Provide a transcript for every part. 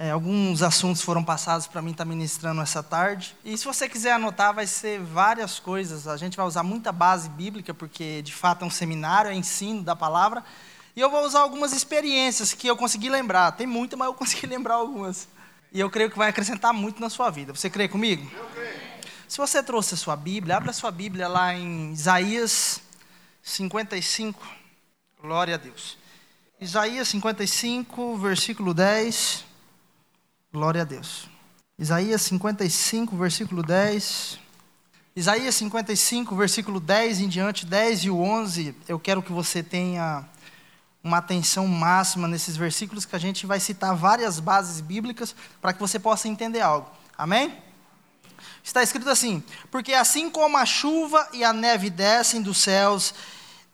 É, alguns assuntos foram passados para mim estar tá ministrando essa tarde. E se você quiser anotar, vai ser várias coisas. A gente vai usar muita base bíblica, porque de fato é um seminário, é ensino da palavra. E eu vou usar algumas experiências que eu consegui lembrar. Tem muita, mas eu consegui lembrar algumas. E eu creio que vai acrescentar muito na sua vida. Você crê comigo? Eu creio. Se você trouxe a sua Bíblia, abra a sua Bíblia lá em Isaías 55. Glória a Deus. Isaías 55, versículo 10. Glória a Deus. Isaías 55, versículo 10. Isaías 55, versículo 10 em diante, 10 e o 11, eu quero que você tenha uma atenção máxima nesses versículos, que a gente vai citar várias bases bíblicas para que você possa entender algo. Amém? Está escrito assim: Porque assim como a chuva e a neve descem dos céus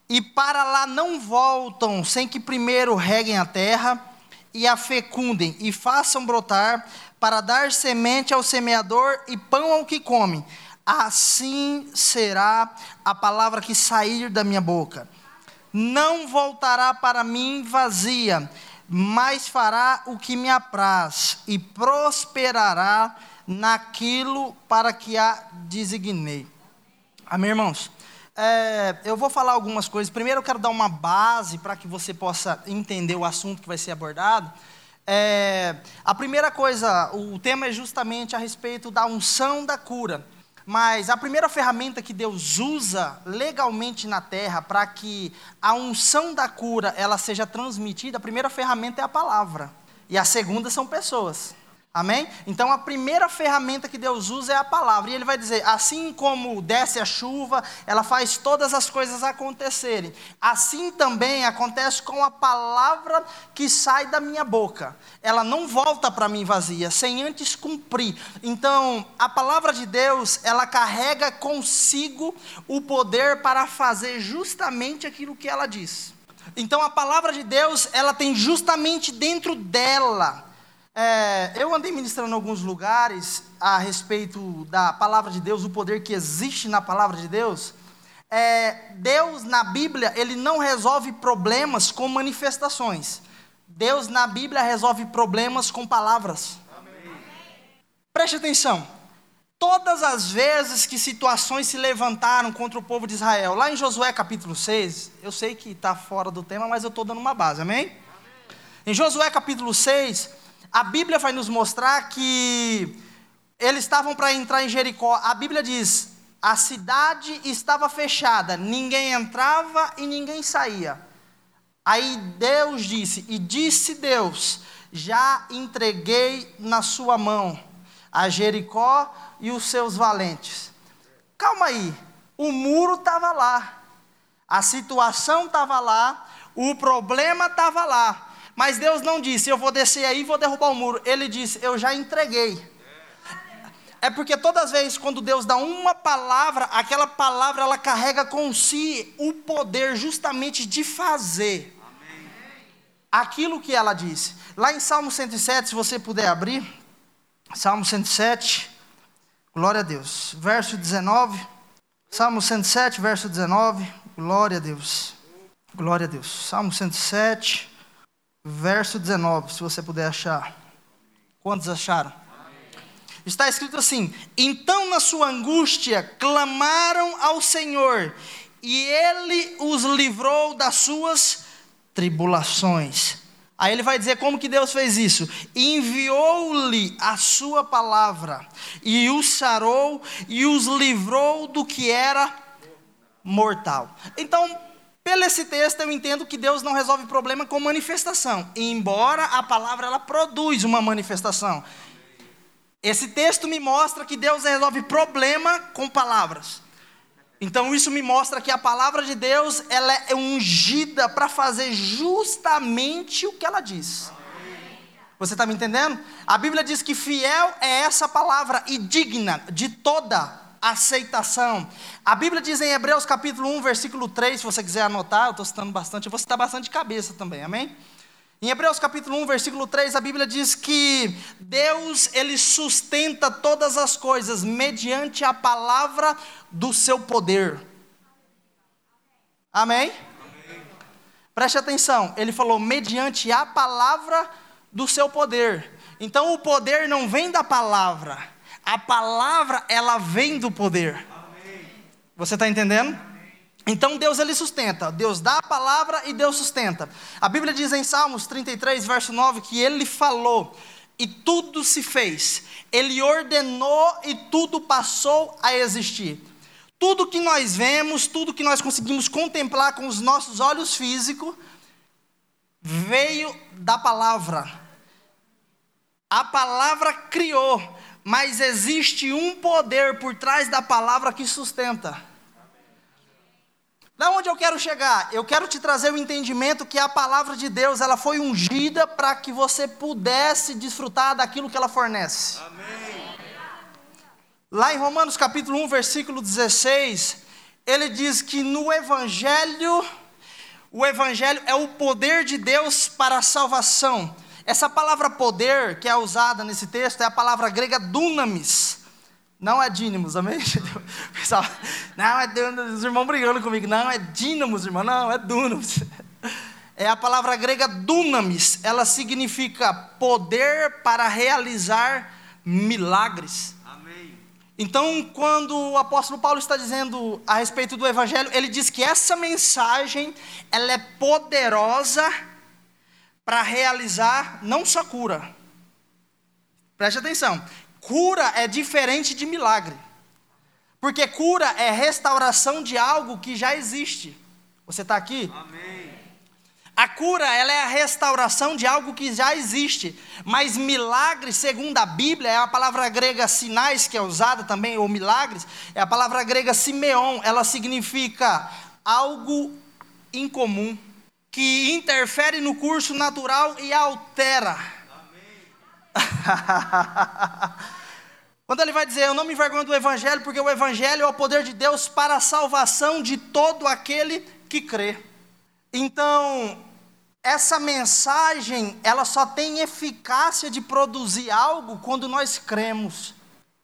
e para lá não voltam sem que primeiro reguem a terra, e a fecundem e façam brotar, para dar semente ao semeador e pão ao que come. Assim será a palavra que sair da minha boca. Não voltará para mim vazia, mas fará o que me apraz e prosperará naquilo para que a designei. Amém, irmãos? É, eu vou falar algumas coisas. Primeiro, eu quero dar uma base para que você possa entender o assunto que vai ser abordado. É, a primeira coisa, o tema é justamente a respeito da unção da cura. Mas a primeira ferramenta que Deus usa legalmente na terra para que a unção da cura ela seja transmitida, a primeira ferramenta é a palavra. E a segunda são pessoas. Amém? Então a primeira ferramenta que Deus usa é a palavra. E ele vai dizer: assim como desce a chuva, ela faz todas as coisas acontecerem. Assim também acontece com a palavra que sai da minha boca. Ela não volta para mim vazia, sem antes cumprir. Então, a palavra de Deus, ela carrega consigo o poder para fazer justamente aquilo que ela diz. Então, a palavra de Deus, ela tem justamente dentro dela é, eu andei ministrando em alguns lugares a respeito da palavra de Deus, o poder que existe na palavra de Deus. É, Deus na Bíblia, ele não resolve problemas com manifestações. Deus na Bíblia resolve problemas com palavras. Amém. Preste atenção. Todas as vezes que situações se levantaram contra o povo de Israel, lá em Josué capítulo 6, eu sei que está fora do tema, mas eu estou dando uma base, amém? amém? Em Josué capítulo 6, a Bíblia vai nos mostrar que eles estavam para entrar em Jericó. A Bíblia diz: a cidade estava fechada, ninguém entrava e ninguém saía. Aí Deus disse, e disse Deus: Já entreguei na sua mão a Jericó e os seus valentes. Calma aí, o muro estava lá, a situação estava lá, o problema estava lá. Mas Deus não disse, eu vou descer aí e vou derrubar o muro. Ele disse, eu já entreguei. É porque todas as vezes quando Deus dá uma palavra, aquela palavra ela carrega com si o poder justamente de fazer aquilo que ela disse. Lá em Salmo 107, se você puder abrir, Salmo 107, glória a Deus, verso 19. Salmo 107, verso 19, glória a Deus. Glória a Deus. Salmo 107, verso 19, se você puder achar. Quantos acharam? Está escrito assim: Então, na sua angústia, clamaram ao Senhor, e ele os livrou das suas tribulações. Aí ele vai dizer como que Deus fez isso: enviou-lhe a sua palavra, e os sarou, e os livrou do que era mortal. Então, pelo esse texto eu entendo que Deus não resolve problema com manifestação, embora a palavra ela produz uma manifestação. Esse texto me mostra que Deus resolve problema com palavras. Então isso me mostra que a palavra de Deus ela é ungida para fazer justamente o que ela diz. Você está me entendendo? A Bíblia diz que fiel é essa palavra e digna de toda aceitação. A Bíblia diz em Hebreus capítulo 1, versículo 3, se você quiser anotar, eu estou citando bastante, eu vou citar bastante de cabeça também, amém? Em Hebreus capítulo 1, versículo 3, a Bíblia diz que Deus, ele sustenta todas as coisas mediante a palavra do seu poder. Amém? Amém? Preste atenção, ele falou mediante a palavra do seu poder. Então o poder não vem da palavra. A palavra, ela vem do poder. Você está entendendo? Então Deus ele sustenta. Deus dá a palavra e Deus sustenta. A Bíblia diz em Salmos 33, verso 9, que ele falou e tudo se fez. Ele ordenou e tudo passou a existir. Tudo que nós vemos, tudo que nós conseguimos contemplar com os nossos olhos físicos, veio da palavra. A palavra criou, mas existe um poder por trás da palavra que sustenta. Da onde eu quero chegar? Eu quero te trazer o entendimento que a palavra de Deus ela foi ungida para que você pudesse desfrutar daquilo que ela fornece. Amém. Lá em Romanos capítulo 1, versículo 16, ele diz que no evangelho o evangelho é o poder de Deus para a salvação. Essa palavra poder que é usada nesse texto é a palavra grega dunamis não é dínamos, amém? Pessoal, não é dínamos, os irmãos brigando comigo. Não, é dínamos, irmão. Não, é dunamis. É a palavra grega dunamis. Ela significa poder para realizar milagres. Amém. Então, quando o apóstolo Paulo está dizendo a respeito do evangelho, ele diz que essa mensagem, ela é poderosa para realizar não só cura. Preste atenção. Cura é diferente de milagre. Porque cura é restauração de algo que já existe. Você está aqui? Amém. A cura ela é a restauração de algo que já existe. Mas milagre, segundo a Bíblia, é a palavra grega sinais, que é usada também, ou milagres, é a palavra grega simeon. Ela significa algo incomum, que interfere no curso natural e altera. Quando ele vai dizer, eu não me envergonho do Evangelho, porque o Evangelho é o poder de Deus para a salvação de todo aquele que crê. Então, essa mensagem, ela só tem eficácia de produzir algo quando nós cremos.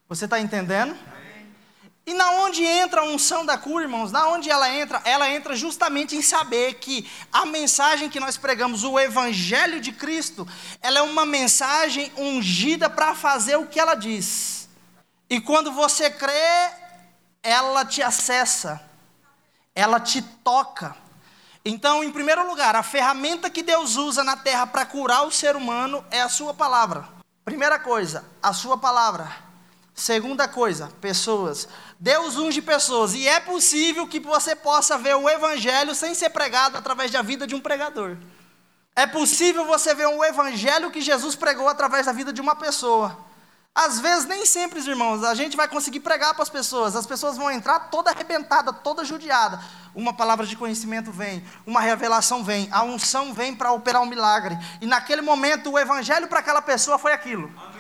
Você está entendendo? E na onde entra a unção da cura, irmãos? Na onde ela entra? Ela entra justamente em saber que a mensagem que nós pregamos, o evangelho de Cristo, ela é uma mensagem ungida para fazer o que ela diz. E quando você crê, ela te acessa, ela te toca. Então, em primeiro lugar, a ferramenta que Deus usa na terra para curar o ser humano é a sua palavra. Primeira coisa, a sua palavra. Segunda coisa, pessoas. Deus unge pessoas e é possível que você possa ver o evangelho sem ser pregado através da vida de um pregador. É possível você ver o evangelho que Jesus pregou através da vida de uma pessoa. Às vezes, nem sempre, irmãos, a gente vai conseguir pregar para as pessoas. As pessoas vão entrar toda arrebentada, toda judiada. Uma palavra de conhecimento vem, uma revelação vem, a unção vem para operar um milagre. E naquele momento, o evangelho para aquela pessoa foi aquilo. Amém?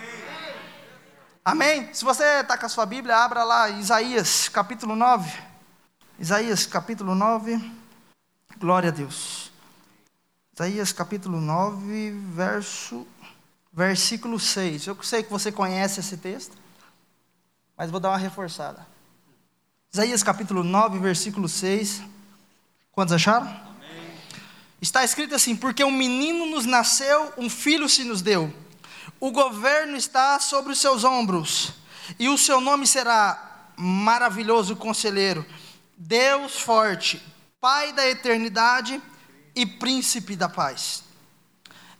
Amém? Se você está com a sua Bíblia, abra lá Isaías capítulo 9. Isaías capítulo 9. Glória a Deus. Isaías capítulo 9, verso versículo 6. Eu sei que você conhece esse texto, mas vou dar uma reforçada. Isaías capítulo 9, versículo 6. Quantos acharam? Amém. Está escrito assim: Porque um menino nos nasceu, um filho se nos deu. O governo está sobre os seus ombros, e o seu nome será maravilhoso conselheiro, Deus forte, Pai da eternidade e príncipe da paz.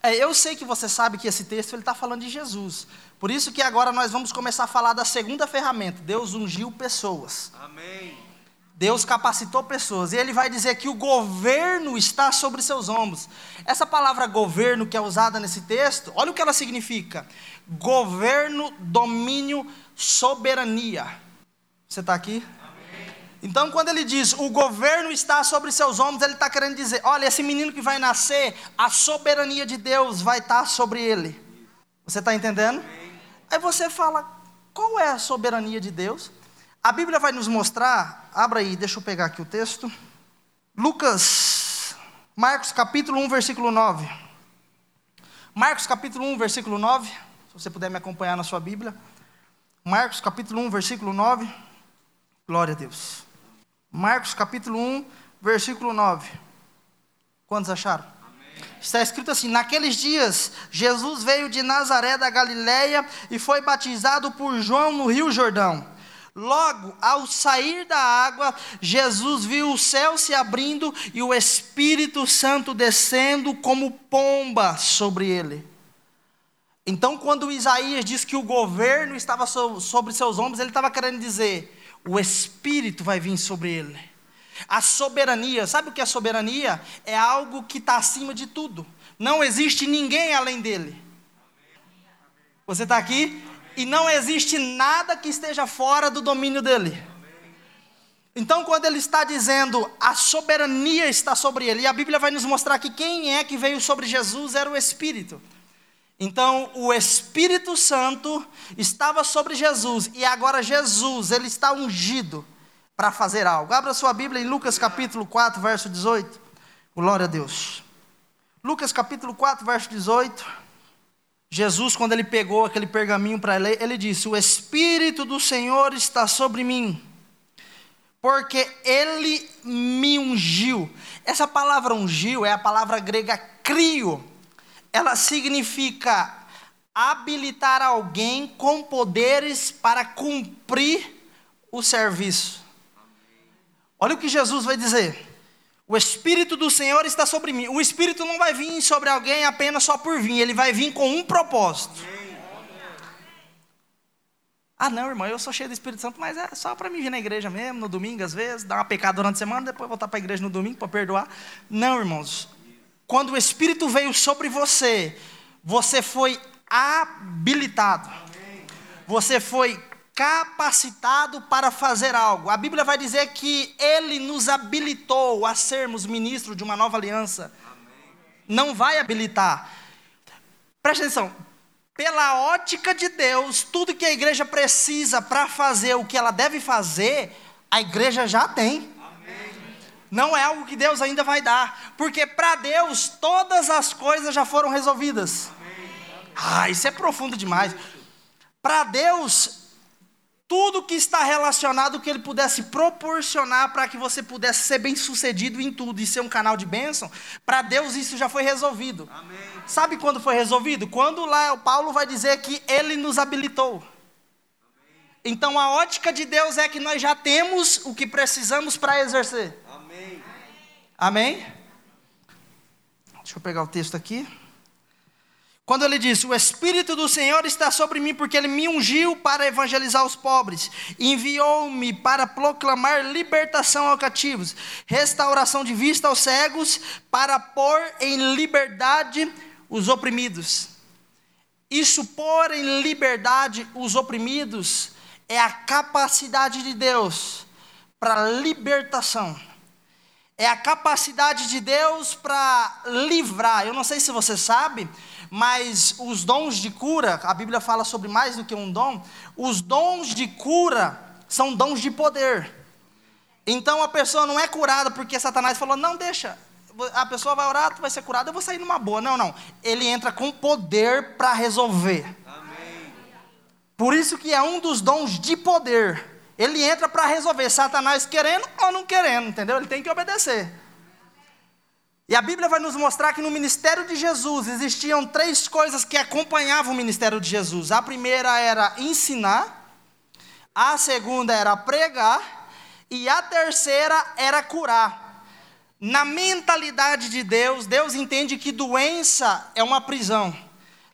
É, eu sei que você sabe que esse texto ele está falando de Jesus. Por isso que agora nós vamos começar a falar da segunda ferramenta. Deus ungiu pessoas. Amém. Deus capacitou pessoas. E ele vai dizer que o governo está sobre seus ombros. Essa palavra governo que é usada nesse texto, olha o que ela significa: governo, domínio, soberania. Você está aqui? Então, quando ele diz o governo está sobre seus ombros, ele está querendo dizer: olha, esse menino que vai nascer, a soberania de Deus vai estar sobre ele. Você está entendendo? Aí você fala: qual é a soberania de Deus? A Bíblia vai nos mostrar, abra aí, deixa eu pegar aqui o texto. Lucas, Marcos capítulo 1, versículo 9. Marcos capítulo 1, versículo 9. Se você puder me acompanhar na sua Bíblia. Marcos capítulo 1, versículo 9. Glória a Deus. Marcos capítulo 1, versículo 9. Quantos acharam? Amém. Está escrito assim: Naqueles dias, Jesus veio de Nazaré da Galiléia e foi batizado por João no Rio Jordão. Logo, ao sair da água, Jesus viu o céu se abrindo e o Espírito Santo descendo como pomba sobre ele. Então, quando Isaías diz que o governo estava sobre seus ombros, ele estava querendo dizer: o Espírito vai vir sobre ele. A soberania, sabe o que é soberania? É algo que está acima de tudo. Não existe ninguém além dele. Você está aqui? E não existe nada que esteja fora do domínio dele. Então, quando ele está dizendo a soberania está sobre ele, e a Bíblia vai nos mostrar que quem é que veio sobre Jesus era o Espírito. Então, o Espírito Santo estava sobre Jesus, e agora Jesus, ele está ungido para fazer algo. Abra sua Bíblia em Lucas capítulo 4, verso 18. Glória a Deus. Lucas capítulo 4, verso 18. Jesus, quando ele pegou aquele pergaminho para ler, ele disse: O Espírito do Senhor está sobre mim, porque ele me ungiu. Essa palavra ungiu é a palavra grega crio. Ela significa habilitar alguém com poderes para cumprir o serviço. Olha o que Jesus vai dizer. O Espírito do Senhor está sobre mim. O Espírito não vai vir sobre alguém apenas só por vir, ele vai vir com um propósito. Ah, não, irmão, eu sou cheio do Espírito Santo, mas é só para mim vir na igreja mesmo, no domingo às vezes, dar uma pecada durante a semana, depois voltar para a igreja no domingo para perdoar. Não, irmãos. Quando o Espírito veio sobre você, você foi habilitado. Você foi capacitado para fazer algo. A Bíblia vai dizer que Ele nos habilitou a sermos ministros de uma nova aliança. Amém. Não vai habilitar. Preste atenção. Pela ótica de Deus, tudo que a igreja precisa para fazer o que ela deve fazer, a igreja já tem. Não é algo que Deus ainda vai dar, porque para Deus todas as coisas já foram resolvidas. Ah, isso é profundo demais. Para Deus, tudo que está relacionado que ele pudesse proporcionar para que você pudesse ser bem sucedido em tudo e ser um canal de bênção, para Deus isso já foi resolvido. Amém. Sabe quando foi resolvido? Quando lá o Paulo vai dizer que ele nos habilitou. Amém. Então a ótica de Deus é que nós já temos o que precisamos para exercer. Amém. Amém? Deixa eu pegar o texto aqui. Quando ele disse: O Espírito do Senhor está sobre mim, porque ele me ungiu para evangelizar os pobres, enviou-me para proclamar libertação aos cativos, restauração de vista aos cegos, para pôr em liberdade os oprimidos. Isso, pôr em liberdade os oprimidos, é a capacidade de Deus para libertação. É a capacidade de Deus para livrar. Eu não sei se você sabe, mas os dons de cura, a Bíblia fala sobre mais do que um dom, os dons de cura são dons de poder. Então a pessoa não é curada porque Satanás falou: não, deixa, a pessoa vai orar, tu vai ser curada, eu vou sair numa boa. Não, não. Ele entra com poder para resolver. Amém. Por isso que é um dos dons de poder. Ele entra para resolver, Satanás querendo ou não querendo, entendeu? Ele tem que obedecer. E a Bíblia vai nos mostrar que no ministério de Jesus existiam três coisas que acompanhavam o ministério de Jesus. A primeira era ensinar, a segunda era pregar e a terceira era curar. Na mentalidade de Deus, Deus entende que doença é uma prisão.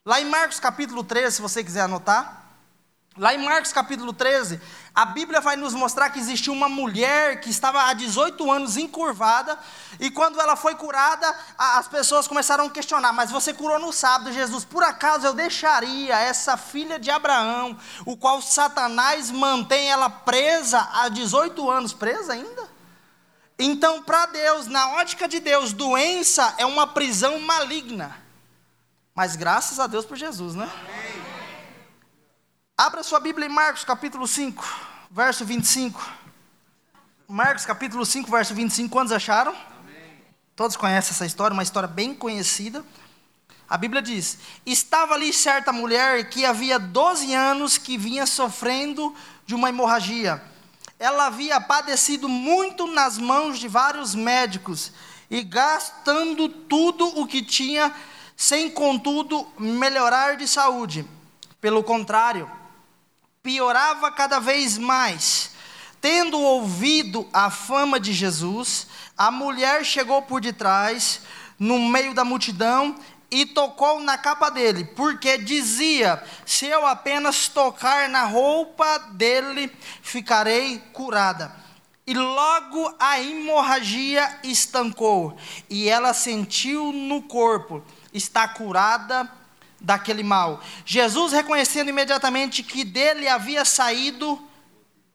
Lá em Marcos capítulo 13, se você quiser anotar, Lá em Marcos capítulo 13, a Bíblia vai nos mostrar que existiu uma mulher que estava há 18 anos encurvada, e quando ela foi curada, as pessoas começaram a questionar: Mas você curou no sábado, Jesus, por acaso eu deixaria essa filha de Abraão, o qual Satanás mantém ela presa há 18 anos, presa ainda? Então, para Deus, na ótica de Deus, doença é uma prisão maligna. Mas graças a Deus por Jesus, né? Amém. Abra sua Bíblia em Marcos capítulo 5, verso 25. Marcos capítulo 5, verso 25. Quantos acharam? Amém. Todos conhecem essa história, uma história bem conhecida. A Bíblia diz: Estava ali certa mulher que havia 12 anos que vinha sofrendo de uma hemorragia. Ela havia padecido muito nas mãos de vários médicos e gastando tudo o que tinha, sem contudo melhorar de saúde. Pelo contrário, piorava cada vez mais. Tendo ouvido a fama de Jesus, a mulher chegou por detrás, no meio da multidão, e tocou na capa dele, porque dizia: Se eu apenas tocar na roupa dele, ficarei curada. E logo a hemorragia estancou, e ela sentiu no corpo, está curada daquele mal. Jesus, reconhecendo imediatamente que dele havia saído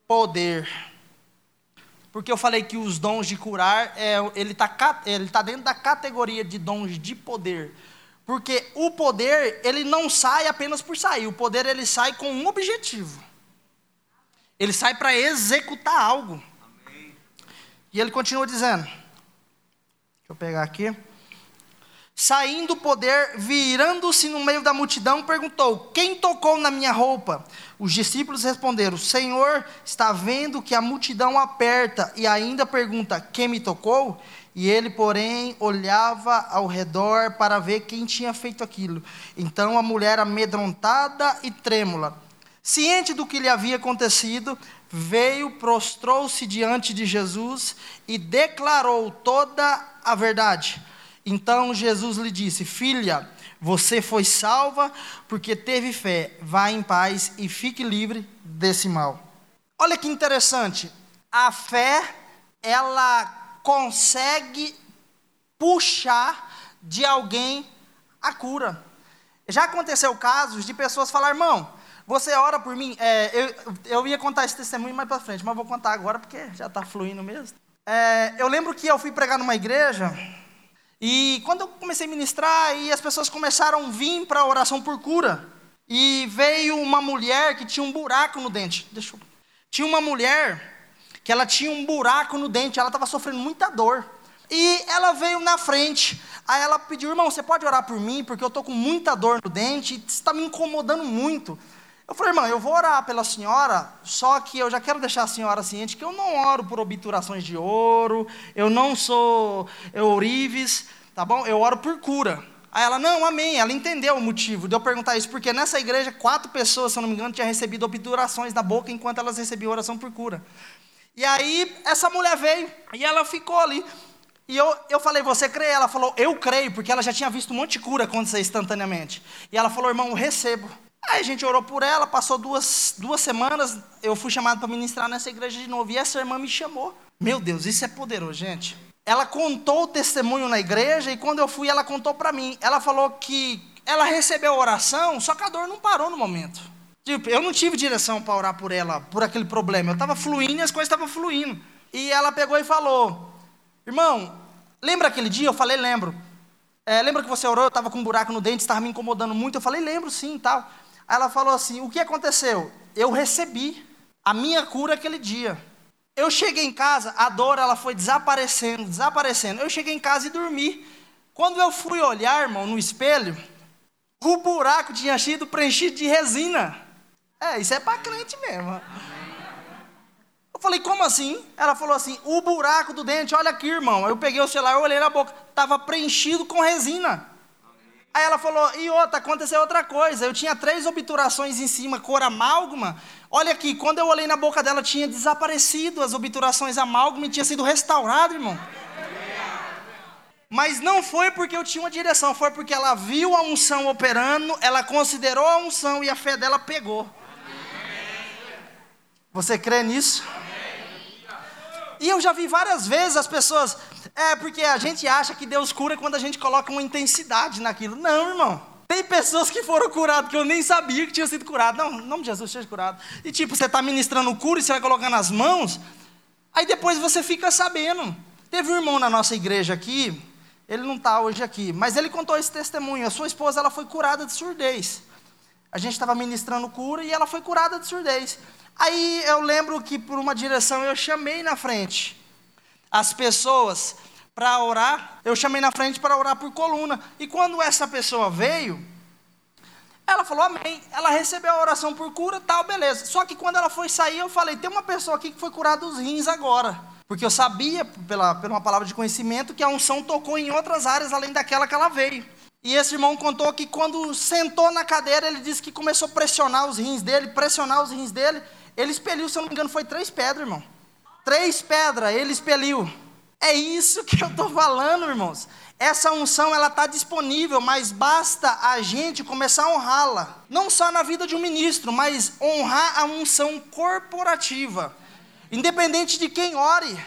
poder. Porque eu falei que os dons de curar, é, ele está tá dentro da categoria de dons de poder. Porque o poder, ele não sai apenas por sair, o poder ele sai com um objetivo. Ele sai para executar algo. Amém. E ele continua dizendo: Deixa eu pegar aqui. Saindo o poder, virando-se no meio da multidão, perguntou: Quem tocou na minha roupa? Os discípulos responderam: Senhor, está vendo que a multidão aperta e ainda pergunta: Quem me tocou? E ele, porém, olhava ao redor para ver quem tinha feito aquilo. Então a mulher, amedrontada e trêmula, ciente do que lhe havia acontecido, veio, prostrou-se diante de Jesus e declarou toda a verdade. Então Jesus lhe disse: Filha, você foi salva porque teve fé. Vá em paz e fique livre desse mal. Olha que interessante. A fé, ela consegue puxar de alguém a cura. Já aconteceu casos de pessoas falar, irmão, você ora por mim? É, eu, eu ia contar esse testemunho mais para frente, mas vou contar agora porque já está fluindo mesmo. É, eu lembro que eu fui pregar numa igreja e quando eu comecei a ministrar, e as pessoas começaram a vir para a oração por cura. E veio uma mulher que tinha um buraco no dente. Deixa eu... Tinha uma mulher que ela tinha um buraco no dente, ela estava sofrendo muita dor. E ela veio na frente, aí ela pediu, irmão, você pode orar por mim, porque eu estou com muita dor no dente, está me incomodando muito. Eu falei, irmã, eu vou orar pela senhora, só que eu já quero deixar a senhora ciente que eu não oro por obturações de ouro, eu não sou ourives, tá bom? Eu oro por cura. Aí ela, não, amém. Ela entendeu o motivo de eu perguntar isso, porque nessa igreja, quatro pessoas, se eu não me engano, tinham recebido obturações da boca enquanto elas recebiam oração por cura. E aí essa mulher veio e ela ficou ali. E eu, eu falei, você crê? Ela falou, eu creio, porque ela já tinha visto um monte de cura acontecer instantaneamente. E ela falou, irmão, eu recebo. Aí a gente orou por ela, passou duas, duas semanas, eu fui chamado para ministrar nessa igreja de novo. E essa irmã me chamou. Meu Deus, isso é poderoso, gente. Ela contou o testemunho na igreja e quando eu fui, ela contou para mim. Ela falou que ela recebeu a oração, só que a dor não parou no momento. Tipo, eu não tive direção para orar por ela, por aquele problema. Eu estava fluindo e as coisas estavam fluindo. E ela pegou e falou: Irmão, lembra aquele dia? Eu falei: Lembro. É, lembra que você orou? Eu estava com um buraco no dente, estava me incomodando muito. Eu falei: Lembro sim tal. Ela falou assim: O que aconteceu? Eu recebi a minha cura aquele dia. Eu cheguei em casa, a dor ela foi desaparecendo, desaparecendo. Eu cheguei em casa e dormi. Quando eu fui olhar, irmão, no espelho, o buraco tinha sido preenchido de resina. É, isso é para crente mesmo. Eu falei, como assim? Ela falou assim: o buraco do dente, olha aqui, irmão. Eu peguei o celular, olhei na boca, estava preenchido com resina. Aí ela falou, e outra, aconteceu outra coisa. Eu tinha três obturações em cima, cor amálgama. Olha aqui, quando eu olhei na boca dela, tinha desaparecido as obturações amálgama e tinha sido restaurado, irmão. Mas não foi porque eu tinha uma direção, foi porque ela viu a unção operando, ela considerou a unção e a fé dela pegou. Você crê nisso? E eu já vi várias vezes as pessoas, é porque a gente acha que Deus cura quando a gente coloca uma intensidade naquilo. Não, irmão. Tem pessoas que foram curadas que eu nem sabia que tinha sido curado. Não, em nome de Jesus, seja curado. E tipo, você está ministrando cura e você vai colocar nas mãos, aí depois você fica sabendo. Teve um irmão na nossa igreja aqui, ele não está hoje aqui, mas ele contou esse testemunho. A sua esposa ela foi curada de surdez. A gente estava ministrando cura e ela foi curada de surdez. Aí eu lembro que por uma direção eu chamei na frente as pessoas para orar. Eu chamei na frente para orar por coluna. E quando essa pessoa veio, Ela falou amém. Ela recebeu a oração por cura, tal, beleza. Só que quando ela foi sair, eu falei: tem uma pessoa aqui que foi curada dos rins agora. Porque eu sabia, pela, pela uma palavra de conhecimento, que a unção tocou em outras áreas além daquela que ela veio. E esse irmão contou que quando sentou na cadeira, ele disse que começou a pressionar os rins dele, pressionar os rins dele. Ele expeliu, se eu não me engano, foi três pedras, irmão. Três pedras, ele expeliu. É isso que eu estou falando, irmãos. Essa unção ela está disponível, mas basta a gente começar a honrá-la. Não só na vida de um ministro, mas honrar a unção corporativa. Independente de quem ore,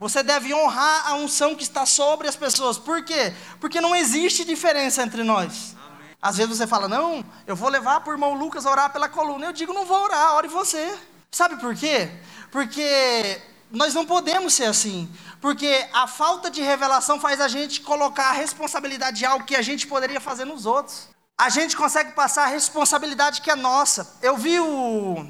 você deve honrar a unção que está sobre as pessoas. Por quê? Porque não existe diferença entre nós. Às vezes você fala, não, eu vou levar para o irmão Lucas orar pela coluna. Eu digo, não vou orar, ore você. Sabe por quê? Porque nós não podemos ser assim. Porque a falta de revelação faz a gente colocar a responsabilidade de algo que a gente poderia fazer nos outros. A gente consegue passar a responsabilidade que é nossa. Eu vi o,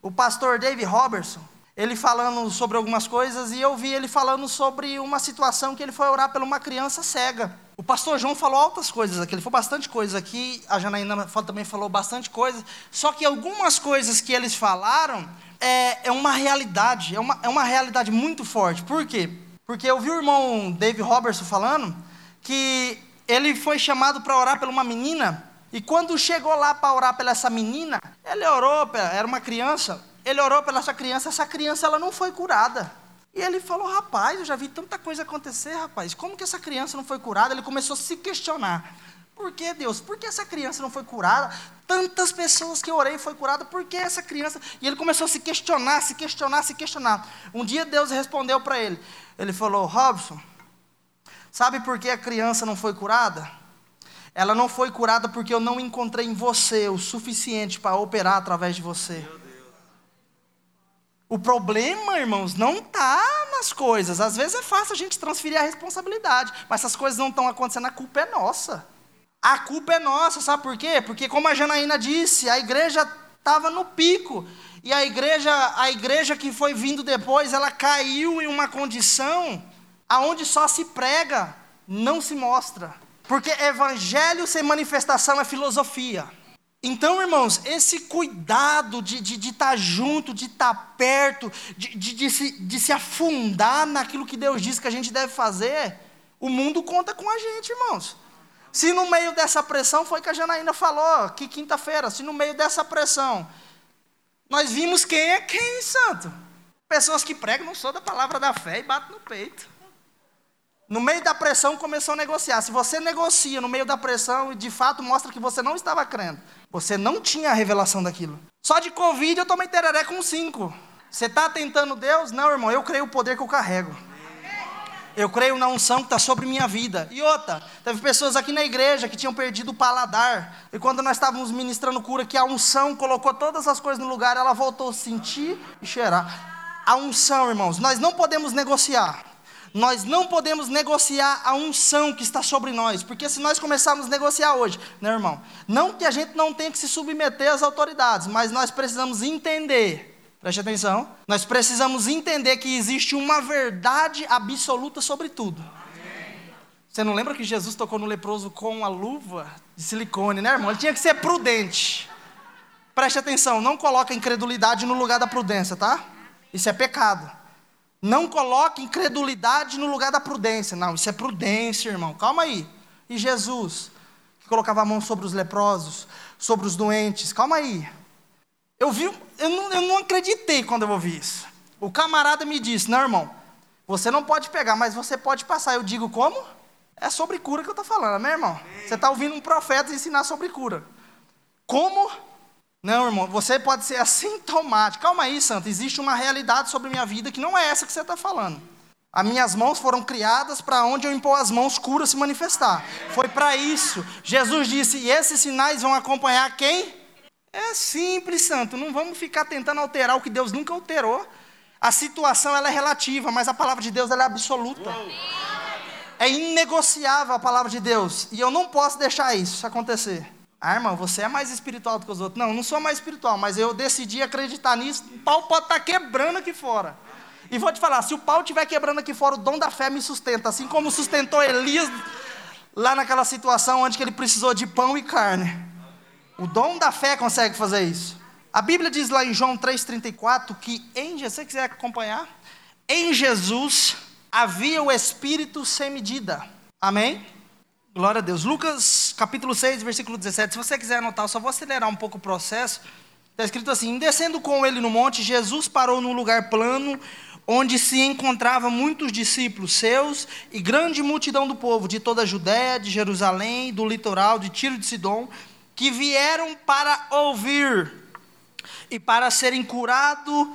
o pastor Dave Robertson, ele falando sobre algumas coisas, e eu vi ele falando sobre uma situação que ele foi orar por uma criança cega. O pastor João falou altas coisas aqui, ele falou bastante coisa aqui, a Janaína também falou bastante coisa, só que algumas coisas que eles falaram é, é uma realidade, é uma, é uma realidade muito forte. Por quê? Porque eu vi o irmão Dave Robertson falando que ele foi chamado para orar por uma menina, e quando chegou lá para orar pela essa menina, ele orou, era uma criança, ele orou pela essa criança, essa criança ela não foi curada. E ele falou, rapaz, eu já vi tanta coisa acontecer, rapaz, como que essa criança não foi curada? Ele começou a se questionar. Por que, Deus? Por que essa criança não foi curada? Tantas pessoas que eu orei foi curada, por que essa criança? E ele começou a se questionar, se questionar, se questionar. Um dia Deus respondeu para ele. Ele falou: Robson, sabe por que a criança não foi curada? Ela não foi curada porque eu não encontrei em você o suficiente para operar através de você. O problema, irmãos, não está nas coisas. Às vezes é fácil a gente transferir a responsabilidade, mas essas coisas não estão acontecendo, a culpa é nossa. A culpa é nossa, sabe por quê? Porque como a Janaína disse, a igreja estava no pico. E a igreja, a igreja que foi vindo depois, ela caiu em uma condição aonde só se prega, não se mostra. Porque evangelho sem manifestação é filosofia. Então, irmãos, esse cuidado de estar de, de tá junto, de estar tá perto, de, de, de, se, de se afundar naquilo que Deus diz que a gente deve fazer, o mundo conta com a gente, irmãos. Se no meio dessa pressão, foi que a Janaína falou, que quinta-feira, se no meio dessa pressão, nós vimos quem é quem, santo. Pessoas que pregam não sou da palavra da fé e batem no peito. No meio da pressão começou a negociar. Se você negocia no meio da pressão e de fato mostra que você não estava crendo, você não tinha a revelação daquilo. Só de Covid eu tomei tereré com cinco. Você está tentando Deus? Não, irmão, eu creio o poder que eu carrego. Eu creio na unção que está sobre minha vida. E outra, teve pessoas aqui na igreja que tinham perdido o paladar. E quando nós estávamos ministrando cura, que a unção colocou todas as coisas no lugar, ela voltou a sentir e cheirar. A unção, irmãos, nós não podemos negociar. Nós não podemos negociar a unção que está sobre nós, porque se nós começarmos a negociar hoje, né, irmão? Não que a gente não tenha que se submeter às autoridades, mas nós precisamos entender Preste atenção. Nós precisamos entender que existe uma verdade absoluta sobre tudo. Você não lembra que Jesus tocou no leproso com a luva de silicone, né, irmão? Ele tinha que ser prudente. Preste atenção, não coloque incredulidade no lugar da prudência, tá? Isso é pecado. Não coloque incredulidade no lugar da prudência. Não, isso é prudência, irmão. Calma aí. E Jesus, que colocava a mão sobre os leprosos, sobre os doentes. Calma aí. Eu vi, eu não, eu não acreditei quando eu ouvi isso. O camarada me disse, não, irmão, você não pode pegar, mas você pode passar. Eu digo, como? É sobre cura que eu estou falando, meu irmão. Você está ouvindo um profeta ensinar sobre cura. Como? Não, irmão, você pode ser assintomático. Calma aí, santo. Existe uma realidade sobre minha vida que não é essa que você está falando. As minhas mãos foram criadas para onde eu impor as mãos, cura se manifestar. Foi para isso. Jesus disse: e esses sinais vão acompanhar quem? É simples, santo. Não vamos ficar tentando alterar o que Deus nunca alterou. A situação ela é relativa, mas a palavra de Deus ela é absoluta. É inegociável a palavra de Deus. E eu não posso deixar isso acontecer. Ah, irmão, você é mais espiritual do que os outros. Não, não sou mais espiritual, mas eu decidi acreditar nisso. O pau pode estar tá quebrando aqui fora. E vou te falar: se o pau estiver quebrando aqui fora, o dom da fé me sustenta. Assim como sustentou Elias lá naquela situação onde ele precisou de pão e carne. O dom da fé consegue fazer isso. A Bíblia diz lá em João 3,34 que em Jesus, se você quiser acompanhar, em Jesus havia o Espírito sem medida. Amém? Glória a Deus. Lucas capítulo 6, versículo 17. Se você quiser anotar, eu só vou acelerar um pouco o processo. Está escrito assim: Descendo com ele no monte, Jesus parou num lugar plano, onde se encontravam muitos discípulos seus e grande multidão do povo de toda a Judéia, de Jerusalém, do litoral, de Tiro de Sidom, que vieram para ouvir e para serem curados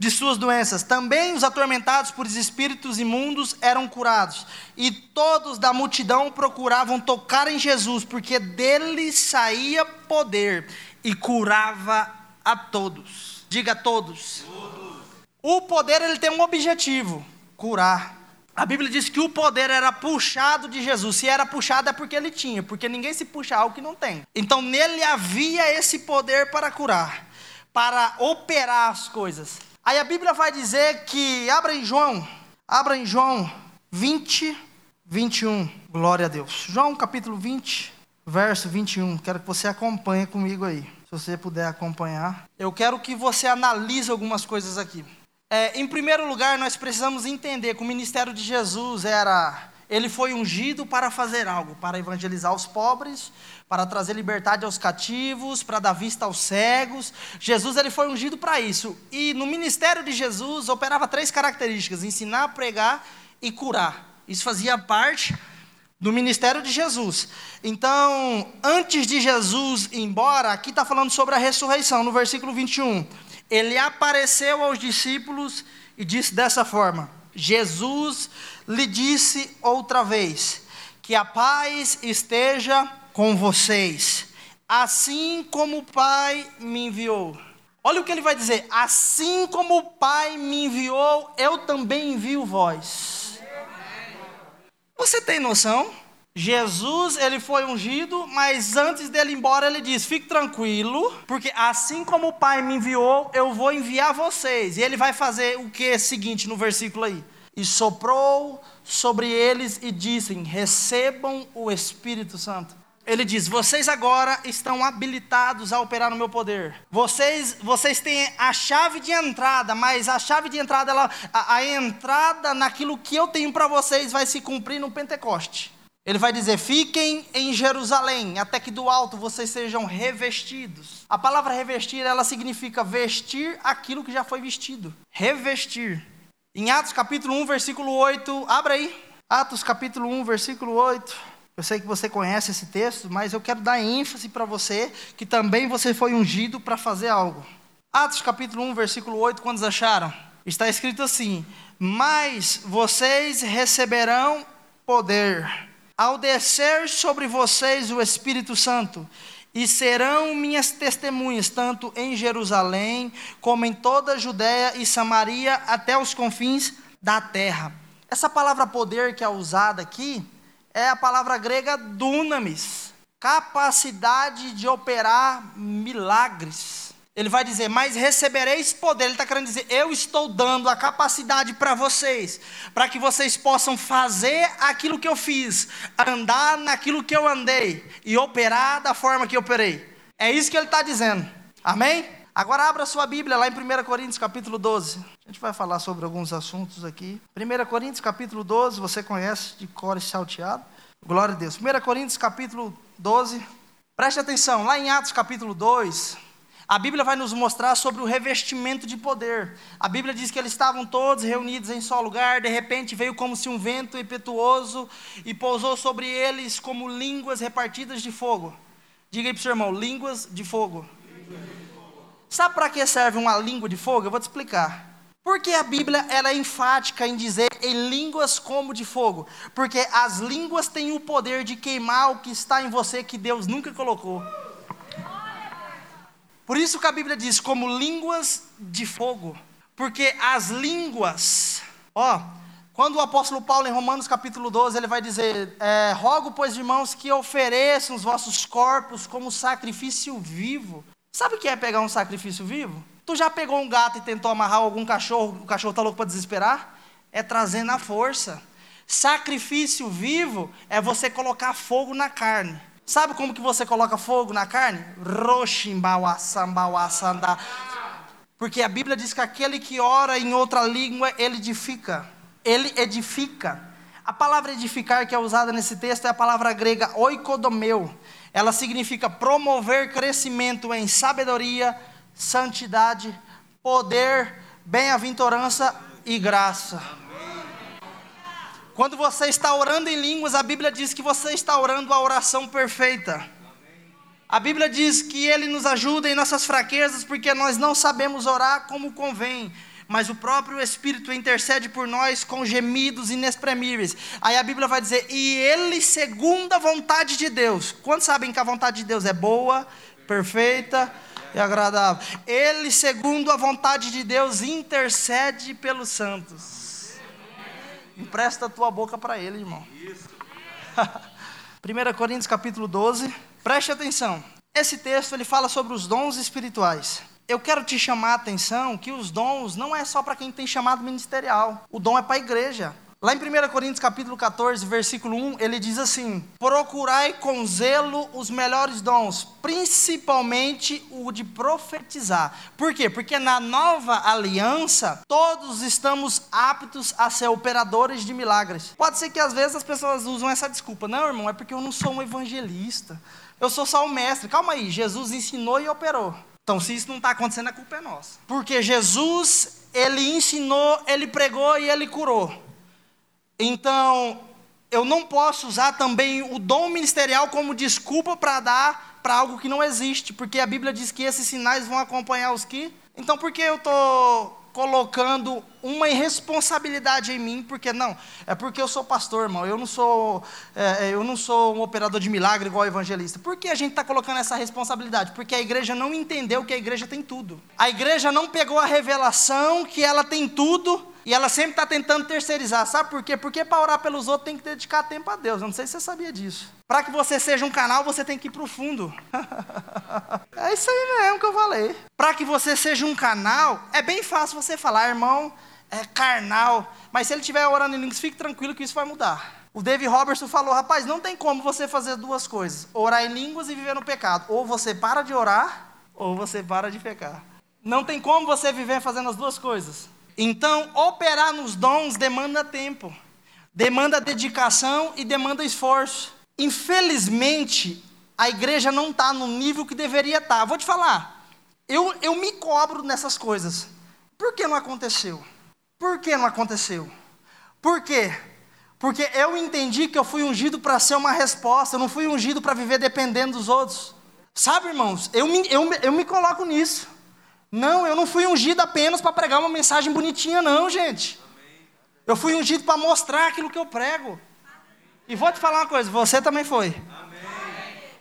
de suas doenças. Também os atormentados por espíritos imundos eram curados. E todos da multidão procuravam tocar em Jesus, porque dele saía poder e curava a todos. Diga a todos. todos. O poder ele tem um objetivo: curar. A Bíblia diz que o poder era puxado de Jesus. Se era puxado é porque ele tinha, porque ninguém se puxa algo que não tem. Então nele havia esse poder para curar para operar as coisas. Aí a Bíblia vai dizer que, abra em João, abra em João 20, 21. Glória a Deus. João capítulo 20, verso 21. Quero que você acompanhe comigo aí. Se você puder acompanhar. Eu quero que você analise algumas coisas aqui. É, em primeiro lugar, nós precisamos entender que o ministério de Jesus era. Ele foi ungido para fazer algo, para evangelizar os pobres, para trazer liberdade aos cativos, para dar vista aos cegos. Jesus ele foi ungido para isso. E no ministério de Jesus operava três características: ensinar, pregar e curar. Isso fazia parte do ministério de Jesus. Então, antes de Jesus ir embora, aqui está falando sobre a ressurreição, no versículo 21. Ele apareceu aos discípulos e disse dessa forma: Jesus lhe disse outra vez: que a paz esteja com vocês, assim como o Pai me enviou. Olha o que ele vai dizer: assim como o Pai me enviou, eu também envio vós. Você tem noção? Jesus, ele foi ungido, mas antes dele ir embora, ele disse: Fique tranquilo, porque assim como o Pai me enviou, eu vou enviar vocês. E ele vai fazer o que é seguinte no versículo aí: E soprou sobre eles e disse: Recebam o Espírito Santo ele diz: Vocês agora estão habilitados a operar no meu poder. Vocês, vocês têm a chave de entrada, mas a chave de entrada, ela, a, a entrada naquilo que eu tenho para vocês vai se cumprir no Pentecoste. Ele vai dizer: Fiquem em Jerusalém, até que do alto vocês sejam revestidos. A palavra revestir, ela significa vestir aquilo que já foi vestido. Revestir. Em Atos capítulo 1, versículo 8, abra aí. Atos capítulo 1, versículo 8. Eu sei que você conhece esse texto, mas eu quero dar ênfase para você que também você foi ungido para fazer algo. Atos capítulo 1, versículo 8, quantos acharam? Está escrito assim: Mas vocês receberão poder ao descer sobre vocês o Espírito Santo, e serão minhas testemunhas, tanto em Jerusalém, como em toda a Judéia e Samaria, até os confins da terra. Essa palavra poder que é usada aqui, é a palavra grega dunamis, capacidade de operar milagres. Ele vai dizer, mas recebereis poder. Ele está querendo dizer, eu estou dando a capacidade para vocês, para que vocês possam fazer aquilo que eu fiz, andar naquilo que eu andei e operar da forma que eu operei. É isso que ele está dizendo. Amém? Agora abra sua Bíblia lá em 1 Coríntios capítulo 12. A gente vai falar sobre alguns assuntos aqui. 1 Coríntios capítulo 12, você conhece de cor salteado. Glória a Deus. 1 Coríntios capítulo 12. Preste atenção, lá em Atos capítulo 2, a Bíblia vai nos mostrar sobre o revestimento de poder. A Bíblia diz que eles estavam todos reunidos em só lugar, de repente veio como se um vento impetuoso e pousou sobre eles como línguas repartidas de fogo. Diga aí para o seu irmão, línguas de fogo. Sabe para que serve uma língua de fogo? Eu vou te explicar. Porque a Bíblia ela é enfática em dizer em línguas como de fogo? Porque as línguas têm o poder de queimar o que está em você que Deus nunca colocou. Por isso que a Bíblia diz como línguas de fogo. Porque as línguas, ó, quando o apóstolo Paulo em Romanos capítulo 12, ele vai dizer: é, Rogo, pois, irmãos, que ofereçam os vossos corpos como sacrifício vivo, Sabe o que é pegar um sacrifício vivo? Tu já pegou um gato e tentou amarrar algum cachorro, o cachorro está louco para desesperar? É trazer na força. Sacrifício vivo é você colocar fogo na carne. Sabe como que você coloca fogo na carne? Porque a Bíblia diz que aquele que ora em outra língua, ele edifica. Ele edifica. A palavra edificar que é usada nesse texto é a palavra grega oikodomeu. Ela significa promover crescimento em sabedoria, santidade, poder, bem-aventurança e graça. Quando você está orando em línguas, a Bíblia diz que você está orando a oração perfeita. A Bíblia diz que Ele nos ajuda em nossas fraquezas, porque nós não sabemos orar como convém, mas o próprio Espírito intercede por nós com gemidos inexprimíveis. Aí a Bíblia vai dizer, e Ele, segundo a vontade de Deus. Quantos sabem que a vontade de Deus é boa, perfeita e agradável? Ele, segundo a vontade de Deus, intercede pelos santos. Empresta a tua boca para Ele, irmão. 1 Coríntios capítulo 12. Preste atenção. Esse texto ele fala sobre os dons espirituais. Eu quero te chamar a atenção que os dons não é só para quem tem chamado ministerial. O dom é para a igreja. Lá em 1 Coríntios capítulo 14, versículo 1, ele diz assim: Procurai com zelo os melhores dons, principalmente o de profetizar. Por quê? Porque na nova aliança, todos estamos aptos a ser operadores de milagres. Pode ser que às vezes as pessoas usam essa desculpa. Não, irmão, é porque eu não sou um evangelista. Eu sou só um mestre. Calma aí, Jesus ensinou e operou. Então, se isso não está acontecendo, a culpa é nossa. Porque Jesus, ele ensinou, ele pregou e ele curou. Então, eu não posso usar também o dom ministerial como desculpa para dar para algo que não existe, porque a Bíblia diz que esses sinais vão acompanhar os que. Então, por que eu estou colocando uma irresponsabilidade em mim, porque não, é porque eu sou pastor, irmão, eu não sou, é, é eu não sou um operador de milagre igual evangelista. Por que a gente está colocando essa responsabilidade? Porque a igreja não entendeu que a igreja tem tudo. A igreja não pegou a revelação que ela tem tudo e ela sempre está tentando terceirizar. Sabe por quê? Porque para orar pelos outros tem que dedicar tempo a Deus. Eu não sei se você sabia disso. Para que você seja um canal, você tem que ir para o fundo. é isso aí mesmo que eu falei. Para que você seja um canal, é bem fácil você falar, irmão, é carnal. Mas se ele estiver orando em línguas, fique tranquilo que isso vai mudar. O David Robertson falou, rapaz, não tem como você fazer duas coisas: orar em línguas e viver no pecado. Ou você para de orar, ou você para de pecar. Não tem como você viver fazendo as duas coisas. Então, operar nos dons demanda tempo, demanda dedicação e demanda esforço. Infelizmente, a igreja não está no nível que deveria estar. Tá. Vou te falar, eu, eu me cobro nessas coisas. Por que não aconteceu? Por que não aconteceu? Por quê? Porque eu entendi que eu fui ungido para ser uma resposta, eu não fui ungido para viver dependendo dos outros. Sabe, irmãos, eu me, eu, eu me coloco nisso. Não, eu não fui ungido apenas para pregar uma mensagem bonitinha, não, gente. Eu fui ungido para mostrar aquilo que eu prego. E vou te falar uma coisa, você também foi.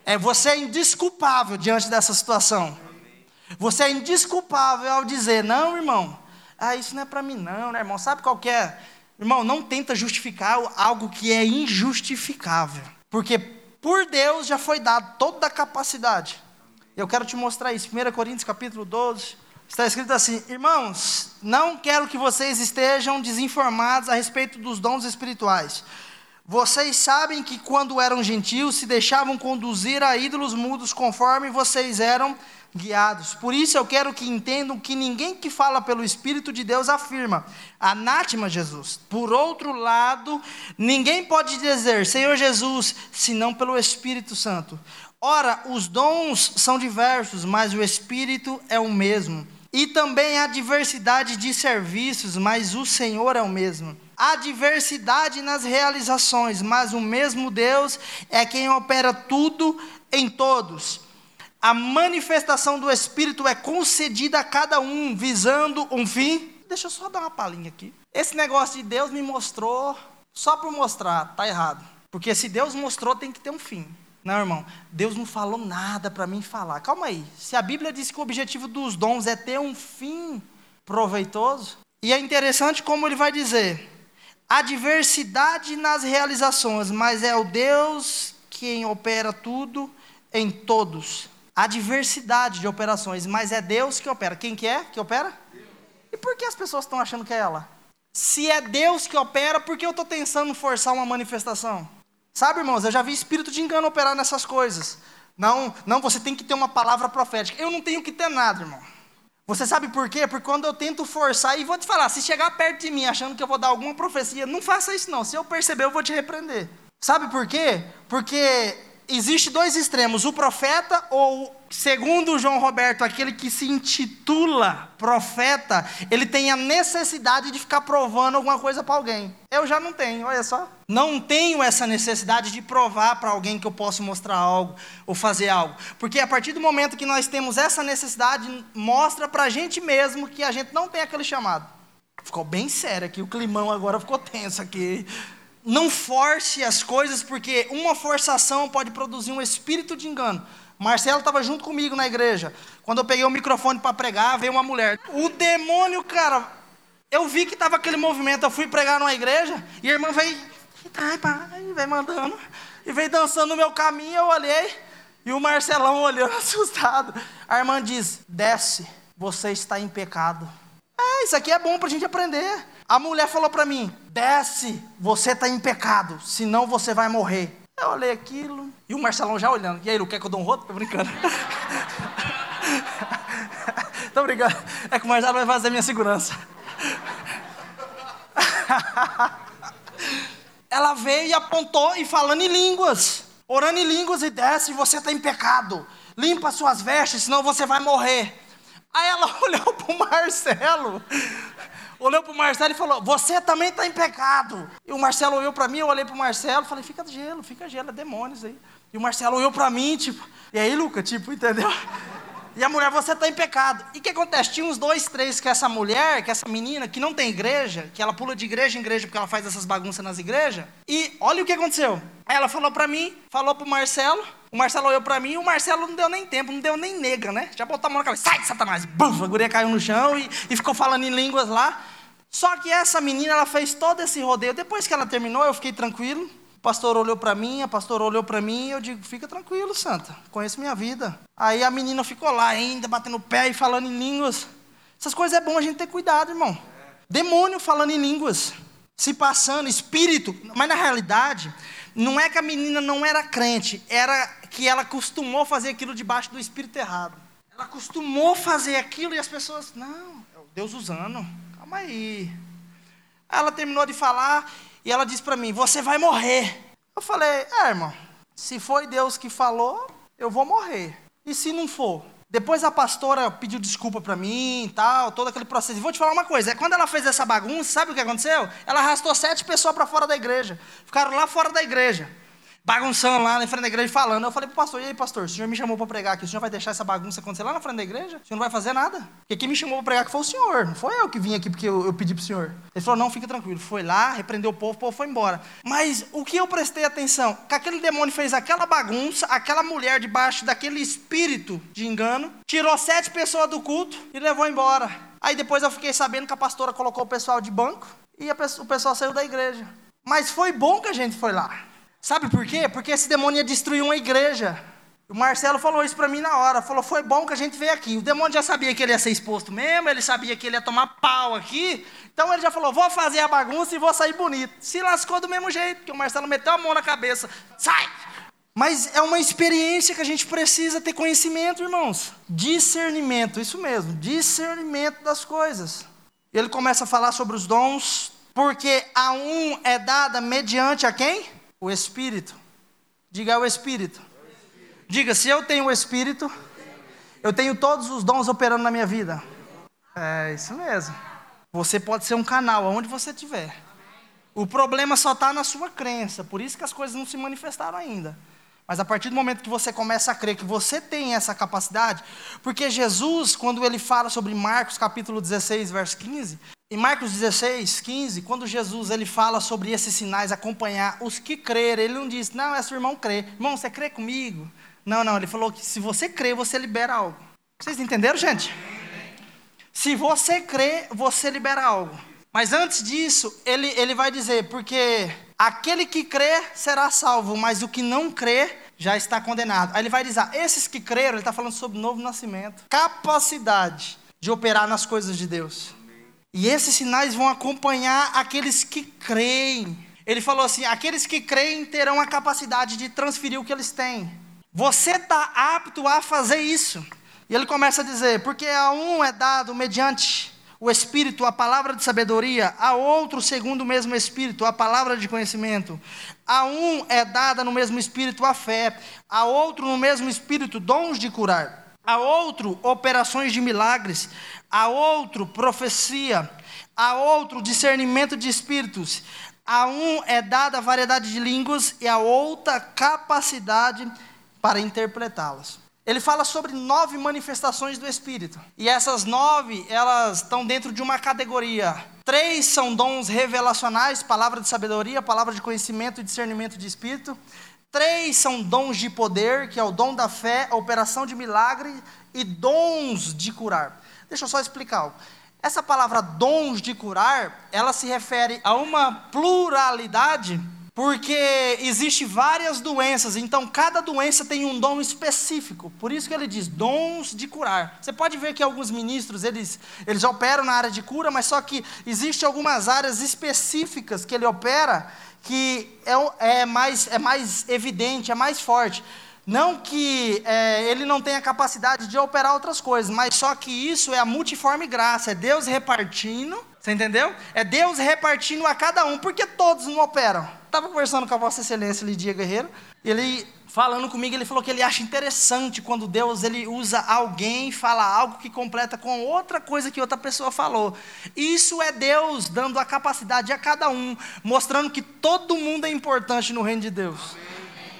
É, você é indesculpável diante dessa situação. Você é indesculpável ao dizer, não, irmão, ah, isso não é para mim não, né, irmão? Sabe qual que é? Irmão, não tenta justificar algo que é injustificável. Porque por Deus já foi dado toda a capacidade. Eu quero te mostrar isso. 1 Coríntios capítulo 12. Está escrito assim: Irmãos, não quero que vocês estejam desinformados a respeito dos dons espirituais. Vocês sabem que quando eram gentios se deixavam conduzir a ídolos mudos conforme vocês eram guiados. Por isso eu quero que entendam que ninguém que fala pelo Espírito de Deus afirma anátema Jesus. Por outro lado, ninguém pode dizer Senhor Jesus senão pelo Espírito Santo. Ora, os dons são diversos, mas o Espírito é o mesmo. E também há diversidade de serviços, mas o Senhor é o mesmo. Há diversidade nas realizações, mas o mesmo Deus é quem opera tudo em todos. A manifestação do Espírito é concedida a cada um, visando um fim. Deixa eu só dar uma palhinha aqui. Esse negócio de Deus me mostrou, só por mostrar, tá errado. Porque se Deus mostrou, tem que ter um fim. Não, irmão, Deus não falou nada para mim falar. Calma aí. Se a Bíblia diz que o objetivo dos dons é ter um fim proveitoso, e é interessante como ele vai dizer: há diversidade nas realizações, mas é o Deus quem opera tudo em todos. Há diversidade de operações, mas é Deus que opera. Quem que é que opera? E por que as pessoas estão achando que é ela? Se é Deus que opera, por que eu estou tentando forçar uma manifestação? Sabe, irmãos, eu já vi espírito de engano operar nessas coisas. Não, não, você tem que ter uma palavra profética. Eu não tenho que ter nada, irmão. Você sabe por quê? Porque quando eu tento forçar, e vou te falar, se chegar perto de mim achando que eu vou dar alguma profecia, não faça isso não. Se eu perceber, eu vou te repreender. Sabe por quê? Porque existe dois extremos, o profeta ou, segundo João Roberto, aquele que se intitula profeta, ele tem a necessidade de ficar provando alguma coisa para alguém. Eu já não tenho, olha só. Não tenho essa necessidade de provar para alguém que eu posso mostrar algo ou fazer algo. Porque a partir do momento que nós temos essa necessidade, mostra para a gente mesmo que a gente não tem aquele chamado. Ficou bem sério aqui, o climão agora ficou tenso aqui não force as coisas, porque uma forçação pode produzir um espírito de engano. Marcelo estava junto comigo na igreja. Quando eu peguei o microfone para pregar, veio uma mulher. O demônio, cara, eu vi que estava aquele movimento. Eu fui pregar numa igreja e a irmã veio, ai, pai, veio mandando e veio dançando no meu caminho. Eu olhei e o Marcelão olhando assustado. A irmã diz: Desce, você está em pecado. É, isso aqui é bom para a gente aprender. A mulher falou para mim: desce, você está em pecado, senão você vai morrer. Eu olhei aquilo, e o Marcelão já olhando. E aí, não quer que eu dou um rodo? Tô brincando. Tô brincando. É que o Marcelo vai fazer minha segurança. Ela veio e apontou e falando em línguas. Orando em línguas e desce, você está em pecado. Limpa suas vestes, senão você vai morrer. Aí ela olhou para o Marcelo olhou para o Marcelo e falou: Você também está em pecado. E o Marcelo olhou para mim, eu olhei para o Marcelo falei: Fica gelo, fica gelo, é demônios aí. E o Marcelo olhou para mim, tipo, e aí, Luca, tipo, entendeu? E a mulher, você está em pecado. E o que acontece? Tinha uns dois, três que essa mulher, que essa menina, que não tem igreja, que ela pula de igreja em igreja porque ela faz essas bagunças nas igrejas. E olha o que aconteceu. Ela falou para mim, falou para o Marcelo, o Marcelo olhou para mim e o Marcelo não deu nem tempo, não deu nem nega, né? Já botou a mão na cabeça, sai, Satanás! Bum, a guria caiu no chão e, e ficou falando em línguas lá. Só que essa menina, ela fez todo esse rodeio. Depois que ela terminou, eu fiquei tranquilo. O pastor olhou para mim, a pastora olhou para mim e eu digo: fica tranquilo, santa, conheço minha vida. Aí a menina ficou lá ainda, batendo o pé e falando em línguas. Essas coisas é bom a gente ter cuidado, irmão. Demônio falando em línguas, se passando, espírito. Mas na realidade, não é que a menina não era crente, era que ela costumou fazer aquilo debaixo do espírito errado. Ela costumou fazer aquilo e as pessoas, não, é Deus usando, calma aí. Ela terminou de falar e ela disse para mim: Você vai morrer. Eu falei: É, irmão, se foi Deus que falou, eu vou morrer. E se não for? Depois a pastora pediu desculpa para mim e tal, todo aquele processo. E vou te falar uma coisa: quando ela fez essa bagunça, sabe o que aconteceu? Ela arrastou sete pessoas para fora da igreja. Ficaram lá fora da igreja bagunçando lá na frente da igreja falando. Eu falei pro pastor, e aí, pastor, o senhor me chamou para pregar aqui, o senhor vai deixar essa bagunça acontecer lá na frente da igreja? O senhor não vai fazer nada? Porque quem me chamou para pregar aqui foi o senhor, não foi eu que vim aqui porque eu, eu pedi pro senhor. Ele falou, não, fica tranquilo. Foi lá, repreendeu o povo, o povo foi embora. Mas o que eu prestei atenção? Que aquele demônio fez aquela bagunça, aquela mulher debaixo daquele espírito de engano, tirou sete pessoas do culto e levou embora. Aí depois eu fiquei sabendo que a pastora colocou o pessoal de banco e o pessoal saiu da igreja. Mas foi bom que a gente foi lá. Sabe por quê? Porque esse demônio ia destruir uma igreja. O Marcelo falou isso para mim na hora. Falou: foi bom que a gente veio aqui. O demônio já sabia que ele ia ser exposto mesmo, ele sabia que ele ia tomar pau aqui. Então ele já falou: vou fazer a bagunça e vou sair bonito. Se lascou do mesmo jeito, porque o Marcelo meteu a mão na cabeça. Sai! Mas é uma experiência que a gente precisa ter conhecimento, irmãos. Discernimento, isso mesmo, discernimento das coisas. Ele começa a falar sobre os dons, porque a um é dada mediante a quem? O Espírito. Diga é o Espírito. Diga, se eu tenho o Espírito, eu tenho todos os dons operando na minha vida. É isso mesmo. Você pode ser um canal aonde você estiver. O problema só está na sua crença, por isso que as coisas não se manifestaram ainda. Mas a partir do momento que você começa a crer que você tem essa capacidade, porque Jesus, quando ele fala sobre Marcos capítulo 16, verso 15, em Marcos 16, 15, quando Jesus ele fala sobre esses sinais, acompanhar os que crerem, ele não diz, não, é seu irmão crê. Irmão, você crê comigo? Não, não, ele falou que se você crê, você libera algo. Vocês entenderam, gente? Se você crê, você libera algo. Mas antes disso, ele, ele vai dizer, porque aquele que crê será salvo, mas o que não crê já está condenado. Aí ele vai dizer, esses que creram, ele está falando sobre novo nascimento, capacidade de operar nas coisas de Deus. E esses sinais vão acompanhar aqueles que creem. Ele falou assim: aqueles que creem terão a capacidade de transferir o que eles têm. Você está apto a fazer isso. E ele começa a dizer: porque a um é dado mediante o Espírito, a palavra de sabedoria, a outro, segundo o mesmo Espírito, a palavra de conhecimento. A um é dada no mesmo Espírito a fé, a outro, no mesmo Espírito, dons de curar, a outro, operações de milagres, a outro, profecia, a outro, discernimento de espíritos. A um é dada variedade de línguas e a outra, capacidade para interpretá-las ele fala sobre nove manifestações do Espírito. E essas nove, elas estão dentro de uma categoria. Três são dons revelacionais, palavra de sabedoria, palavra de conhecimento e discernimento de Espírito. Três são dons de poder, que é o dom da fé, operação de milagre e dons de curar. Deixa eu só explicar algo. Essa palavra dons de curar, ela se refere a uma pluralidade porque existe várias doenças, então cada doença tem um dom específico. Por isso que ele diz dons de curar. Você pode ver que alguns ministros, eles, eles operam na área de cura, mas só que existem algumas áreas específicas que ele opera que é, é, mais, é mais evidente, é mais forte. Não que é, ele não tenha capacidade de operar outras coisas, mas só que isso é a multiforme graça, é Deus repartindo, você entendeu? É Deus repartindo a cada um, porque todos não operam. Estava conversando com a Vossa Excelência Lidia Guerreiro, ele falando comigo, ele falou que ele acha interessante quando Deus ele usa alguém, fala algo que completa com outra coisa que outra pessoa falou. Isso é Deus dando a capacidade a cada um, mostrando que todo mundo é importante no reino de Deus.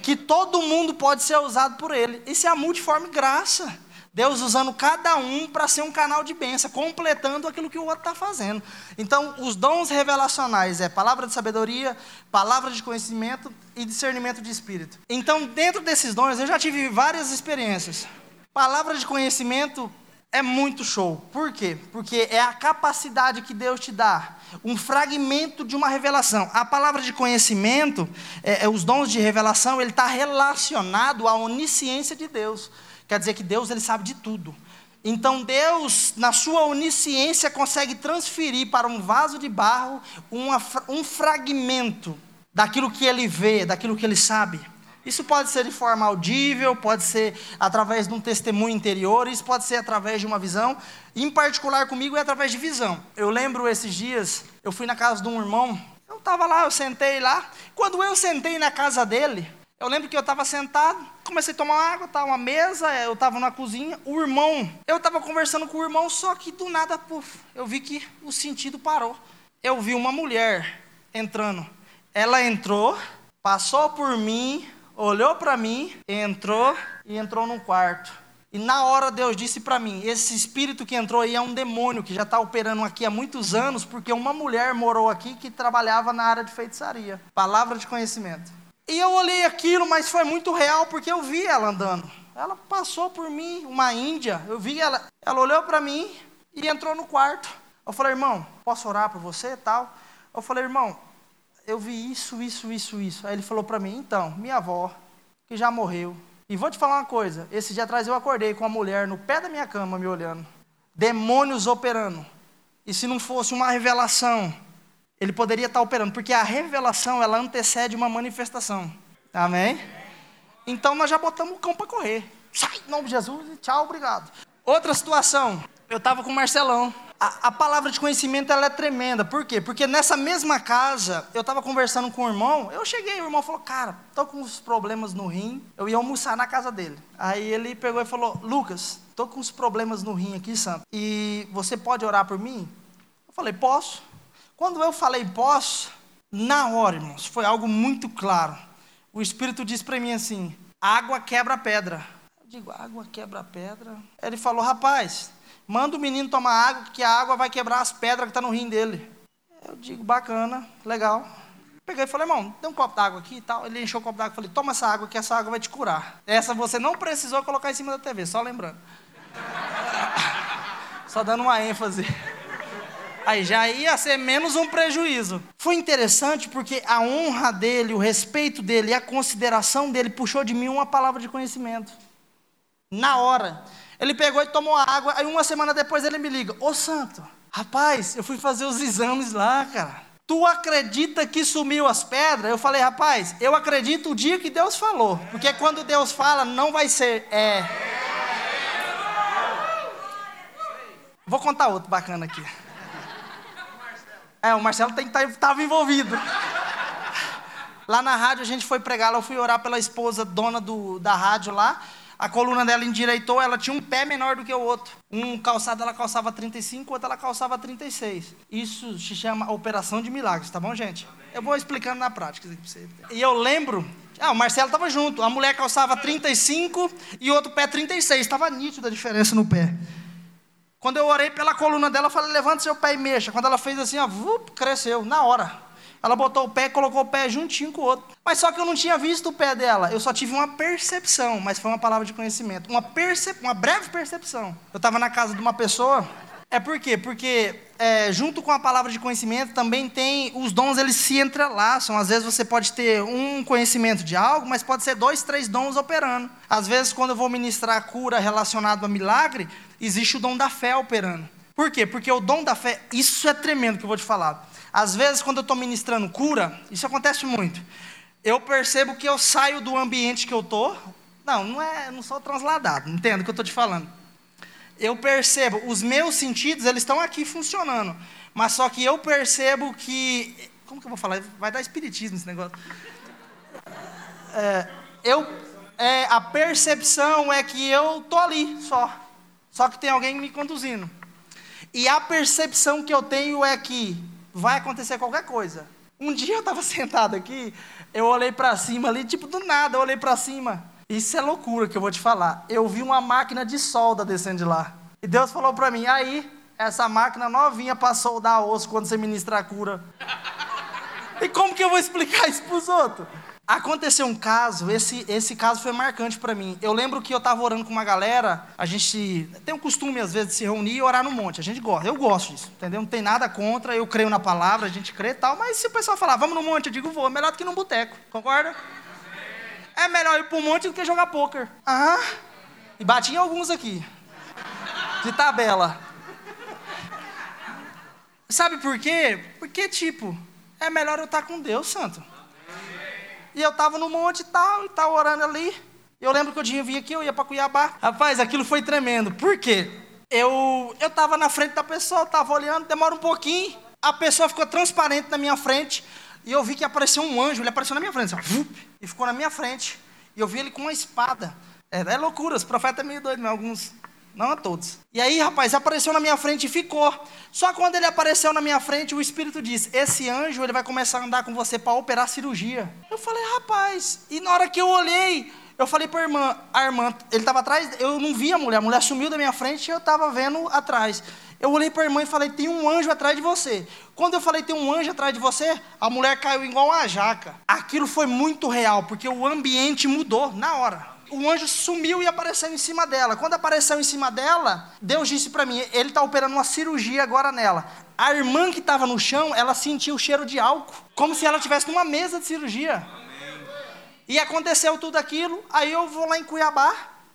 Que todo mundo pode ser usado por ele. Isso é a multiforme graça. Deus usando cada um para ser um canal de bênção, completando aquilo que o outro está fazendo. Então, os dons revelacionais é palavra de sabedoria, palavra de conhecimento e discernimento de espírito. Então, dentro desses dons, eu já tive várias experiências. Palavra de conhecimento é muito show. Por quê? Porque é a capacidade que Deus te dá, um fragmento de uma revelação. A palavra de conhecimento, é, é os dons de revelação, ele está relacionado à onisciência de Deus. Quer dizer que Deus ele sabe de tudo. Então Deus, na sua onisciência, consegue transferir para um vaso de barro uma, um fragmento daquilo que ele vê, daquilo que ele sabe. Isso pode ser de forma audível, pode ser através de um testemunho interior, isso pode ser através de uma visão. Em particular comigo é através de visão. Eu lembro esses dias, eu fui na casa de um irmão, eu estava lá, eu sentei lá. Quando eu sentei na casa dele, eu lembro que eu estava sentado, comecei a tomar água, estava uma mesa, eu estava na cozinha, o irmão, eu estava conversando com o irmão, só que do nada, puf, eu vi que o sentido parou. Eu vi uma mulher entrando. Ela entrou, passou por mim, olhou para mim, entrou e entrou num quarto. E na hora Deus disse para mim: esse espírito que entrou aí é um demônio que já está operando aqui há muitos anos, porque uma mulher morou aqui que trabalhava na área de feitiçaria. Palavra de conhecimento. E eu olhei aquilo, mas foi muito real porque eu vi ela andando. Ela passou por mim, uma índia. Eu vi ela, ela olhou para mim e entrou no quarto. Eu falei, irmão, posso orar por você, tal? Eu falei, irmão, eu vi isso, isso, isso, isso. Aí ele falou para mim, então, minha avó, que já morreu. E vou te falar uma coisa. Esse dia atrás eu acordei com uma mulher no pé da minha cama me olhando, demônios operando. E se não fosse uma revelação ele poderia estar operando, porque a revelação ela antecede uma manifestação. Amém? Então nós já botamos o cão para correr. Sai, em nome de Jesus, tchau, obrigado. Outra situação, eu estava com o Marcelão. A, a, palavra de conhecimento ela é tremenda. Por quê? Porque nessa mesma casa, eu estava conversando com o irmão. Eu cheguei, o irmão falou: Cara, estou com uns problemas no rim. Eu ia almoçar na casa dele. Aí ele pegou e falou: Lucas, estou com uns problemas no rim aqui, santo. E você pode orar por mim? Eu falei: Posso. Quando eu falei posso, na hora, irmãos, foi algo muito claro. O Espírito disse para mim assim: água quebra pedra. Eu digo: água quebra pedra? Ele falou: rapaz, manda o menino tomar água, que a água vai quebrar as pedras que estão tá no rim dele. Eu digo: bacana, legal. Peguei e falei, irmão, tem um copo d'água aqui e tal. Ele encheu o copo d'água e falei, toma essa água, que essa água vai te curar. Essa você não precisou colocar em cima da TV, só lembrando. só dando uma ênfase. Aí já ia ser menos um prejuízo. Foi interessante porque a honra dele, o respeito dele a consideração dele puxou de mim uma palavra de conhecimento. Na hora. Ele pegou e tomou água, aí uma semana depois ele me liga: Ô santo, rapaz, eu fui fazer os exames lá, cara. Tu acredita que sumiu as pedras? Eu falei, rapaz, eu acredito o dia que Deus falou. Porque quando Deus fala, não vai ser. É. Vou contar outro bacana aqui. É, o Marcelo tem que estar tá, envolvido. Lá na rádio a gente foi pregar, eu fui orar pela esposa dona do, da rádio lá. A coluna dela endireitou, ela tinha um pé menor do que o outro. Um calçado ela calçava 35, outro ela calçava 36. Isso se chama operação de milagres, tá bom, gente? Eu vou explicando na prática. E eu lembro ah, o Marcelo estava junto. A mulher calçava 35 e o outro pé 36. Estava nítido a diferença no pé. Quando eu orei pela coluna dela, eu falei: levanta seu pé e mexa. Quando ela fez assim, ó, vup, cresceu, na hora. Ela botou o pé e colocou o pé juntinho com o outro. Mas só que eu não tinha visto o pé dela. Eu só tive uma percepção, mas foi uma palavra de conhecimento. Uma, percep uma breve percepção. Eu estava na casa de uma pessoa. É por quê? Porque é, junto com a palavra de conhecimento também tem os dons, eles se entrelaçam. Às vezes você pode ter um conhecimento de algo, mas pode ser dois, três dons operando. Às vezes, quando eu vou ministrar cura relacionado a milagre, existe o dom da fé operando. Por quê? Porque o dom da fé, isso é tremendo que eu vou te falar. Às vezes, quando eu estou ministrando cura, isso acontece muito. Eu percebo que eu saio do ambiente que eu estou. Não, não é, não sou transladado, entendo o que eu estou te falando. Eu percebo, os meus sentidos, eles estão aqui funcionando. Mas só que eu percebo que. Como que eu vou falar? Vai dar espiritismo esse negócio. É, eu, é, a percepção é que eu estou ali só. Só que tem alguém me conduzindo. E a percepção que eu tenho é que vai acontecer qualquer coisa. Um dia eu estava sentado aqui, eu olhei para cima ali, tipo do nada, eu olhei para cima. Isso é loucura que eu vou te falar. Eu vi uma máquina de solda descendo de lá. E Deus falou para mim: aí, essa máquina novinha para soldar osso quando você ministra a cura. E como que eu vou explicar isso para os outros? Aconteceu um caso, esse, esse caso foi marcante para mim. Eu lembro que eu estava orando com uma galera, a gente tem o costume às vezes de se reunir e orar no monte. A gente gosta, eu gosto disso, entendeu? Não tem nada contra, eu creio na palavra, a gente crê e tal, mas se o pessoal falar, vamos no monte, eu digo, vou, é melhor do que no boteco, concorda? É melhor ir para monte do que jogar pôquer. Ah, e bati em alguns aqui, de tabela. Sabe por quê? Porque, tipo, é melhor eu estar com Deus, santo. E eu estava no monte e tal, e tal, orando ali. Eu lembro que o dia vinha aqui, eu ia para Cuiabá. Rapaz, aquilo foi tremendo. Por quê? Eu eu estava na frente da pessoa, estava olhando, demora um pouquinho. A pessoa ficou transparente na minha frente. E eu vi que apareceu um anjo, ele apareceu na minha frente, assim, e ficou na minha frente. E eu vi ele com uma espada. É, é loucura, os profetas é meio doido, mas alguns não a todos. E aí, rapaz, apareceu na minha frente e ficou. Só quando ele apareceu na minha frente, o Espírito disse: Esse anjo ele vai começar a andar com você para operar cirurgia. Eu falei, rapaz. E na hora que eu olhei, eu falei para a irmã, a irmã, ele estava atrás, eu não vi a mulher, a mulher sumiu da minha frente e eu estava vendo atrás. Eu olhei para a irmã e falei: Tem um anjo atrás de você. Quando eu falei: Tem um anjo atrás de você, a mulher caiu igual uma jaca. Aquilo foi muito real, porque o ambiente mudou na hora o anjo sumiu e apareceu em cima dela. Quando apareceu em cima dela, Deus disse para mim: ele está operando uma cirurgia agora nela. A irmã que estava no chão, ela sentiu o cheiro de álcool, como se ela estivesse numa mesa de cirurgia. E aconteceu tudo aquilo. Aí eu vou lá em Cuiabá,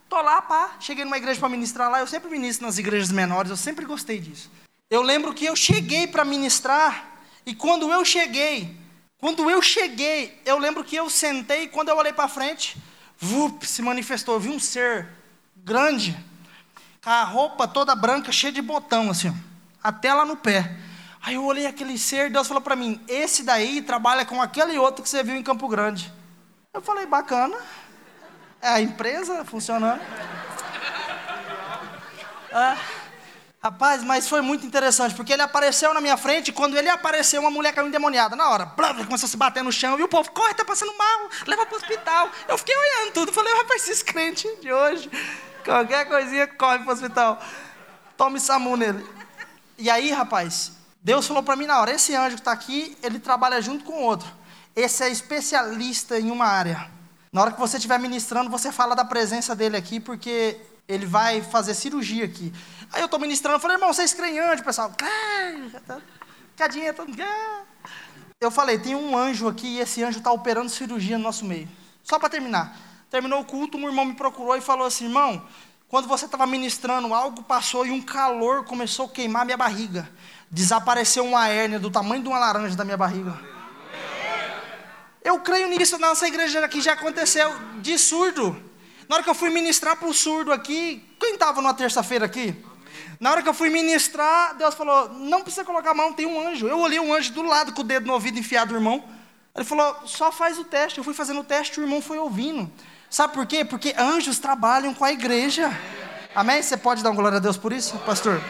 tô lá, pá, cheguei numa igreja para ministrar lá. Eu sempre ministro nas igrejas menores, eu sempre gostei disso. Eu lembro que eu cheguei para ministrar e quando eu cheguei, quando eu cheguei, eu lembro que eu sentei, quando eu olhei para frente, vup, se manifestou. Eu vi um ser grande, com a roupa toda branca, cheia de botão, assim, ó, até lá no pé. Aí eu olhei aquele ser, Deus falou para mim: esse daí trabalha com aquele outro que você viu em Campo Grande. Eu falei: bacana. É a empresa funcionando. Ah. Rapaz, mas foi muito interessante, porque ele apareceu na minha frente, e quando ele apareceu, uma mulher caiu endemoniada. Na hora, blá, começou a se bater no chão, e o povo, corre, tá passando mal, leva para o hospital. Eu fiquei olhando tudo, falei, rapaz, esses crentes de hoje, qualquer coisinha, corre para o hospital. Tome SAMU nele. E aí, rapaz, Deus falou para mim na hora, esse anjo que está aqui, ele trabalha junto com outro. Esse é especialista em uma área. Na hora que você estiver ministrando, você fala da presença dele aqui, porque ele vai fazer cirurgia aqui. Aí eu estou ministrando, eu falei, irmão, vocês creem anjo? O pessoal, cadinha, todo Eu falei, tem um anjo aqui e esse anjo está operando cirurgia no nosso meio. Só para terminar. Terminou o culto, um irmão me procurou e falou assim, irmão, Quando você estava ministrando, algo passou e um calor começou a queimar minha barriga. Desapareceu uma hérnia do tamanho de uma laranja da minha barriga. Eu creio nisso, nossa igreja aqui já aconteceu, de surdo. Na hora que eu fui ministrar para o surdo aqui, quem estava numa terça-feira aqui? Na hora que eu fui ministrar, Deus falou: não precisa colocar a mão, tem um anjo. Eu olhei um anjo do lado com o dedo no ouvido enfiado do irmão. Ele falou: só faz o teste. Eu fui fazendo o teste, o irmão foi ouvindo. Sabe por quê? Porque anjos trabalham com a igreja. Amém? Você pode dar uma glória a Deus por isso, pastor?